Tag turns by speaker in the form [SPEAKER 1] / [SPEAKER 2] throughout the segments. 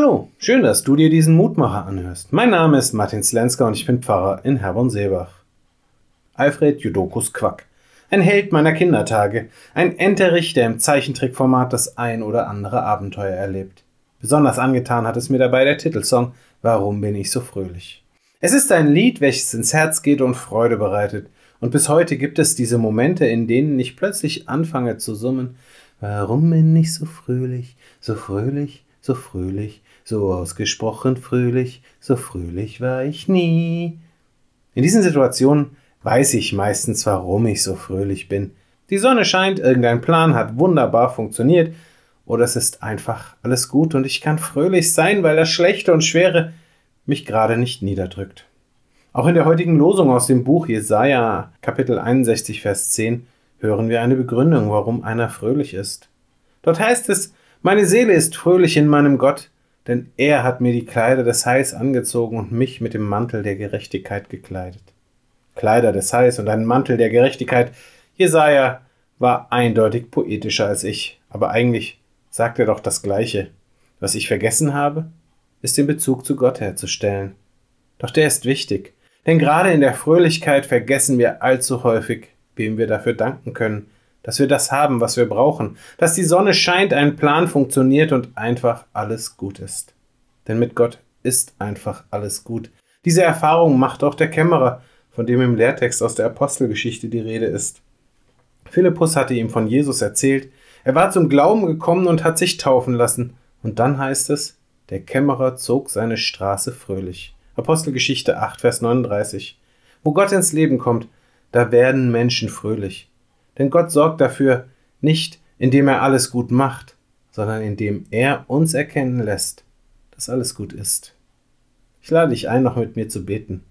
[SPEAKER 1] Hallo, schön, dass du dir diesen Mutmacher anhörst. Mein Name ist Martin Slenska und ich bin Pfarrer in Herborn-Seebach. Alfred Judokus Quack. Ein Held meiner Kindertage. Ein Enterich, der im Zeichentrickformat das ein oder andere Abenteuer erlebt. Besonders angetan hat es mir dabei der Titelsong Warum bin ich so fröhlich? Es ist ein Lied, welches ins Herz geht und Freude bereitet. Und bis heute gibt es diese Momente, in denen ich plötzlich anfange zu summen. Warum bin ich so fröhlich, so fröhlich, so fröhlich, so ausgesprochen fröhlich, so fröhlich war ich nie. In diesen Situationen weiß ich meistens, warum ich so fröhlich bin. Die Sonne scheint, irgendein Plan hat wunderbar funktioniert, oder es ist einfach alles gut und ich kann fröhlich sein, weil das Schlechte und Schwere mich gerade nicht niederdrückt. Auch in der heutigen Losung aus dem Buch Jesaja, Kapitel 61, Vers 10, hören wir eine Begründung, warum einer fröhlich ist. Dort heißt es, meine Seele ist fröhlich in meinem Gott, denn er hat mir die Kleider des Heils angezogen und mich mit dem Mantel der Gerechtigkeit gekleidet. Kleider des Heils und ein Mantel der Gerechtigkeit. Jesaja war eindeutig poetischer als ich, aber eigentlich sagt er doch das Gleiche. Was ich vergessen habe, ist den Bezug zu Gott herzustellen. Doch der ist wichtig, denn gerade in der Fröhlichkeit vergessen wir allzu häufig, wem wir dafür danken können, dass wir das haben, was wir brauchen, dass die Sonne scheint, ein Plan funktioniert und einfach alles gut ist. Denn mit Gott ist einfach alles gut. Diese Erfahrung macht auch der Kämmerer, von dem im Lehrtext aus der Apostelgeschichte die Rede ist. Philippus hatte ihm von Jesus erzählt, er war zum Glauben gekommen und hat sich taufen lassen. Und dann heißt es, der Kämmerer zog seine Straße fröhlich. Apostelgeschichte 8, Vers 39. Wo Gott ins Leben kommt, da werden Menschen fröhlich. Denn Gott sorgt dafür nicht, indem er alles gut macht, sondern indem er uns erkennen lässt, dass alles gut ist. Ich lade dich ein, noch mit mir zu beten.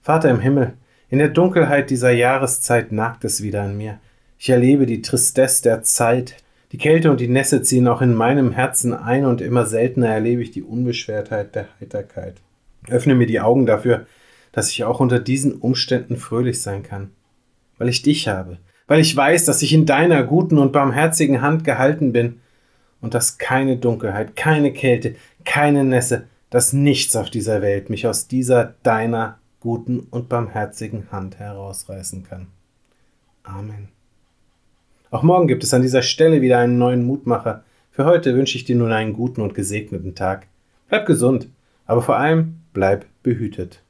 [SPEAKER 1] Vater im Himmel, in der Dunkelheit dieser Jahreszeit nagt es wieder an mir. Ich erlebe die Tristesse der Zeit. Die Kälte und die Nässe ziehen auch in meinem Herzen ein und immer seltener erlebe ich die Unbeschwertheit der Heiterkeit. Öffne mir die Augen dafür, dass ich auch unter diesen Umständen fröhlich sein kann, weil ich dich habe, weil ich weiß, dass ich in deiner guten und barmherzigen Hand gehalten bin und dass keine Dunkelheit, keine Kälte, keine Nässe, dass nichts auf dieser Welt mich aus dieser deiner guten und barmherzigen Hand herausreißen kann. Amen. Auch morgen gibt es an dieser Stelle wieder einen neuen Mutmacher. Für heute wünsche ich dir nun einen guten und gesegneten Tag. Bleib gesund, aber vor allem bleib behütet.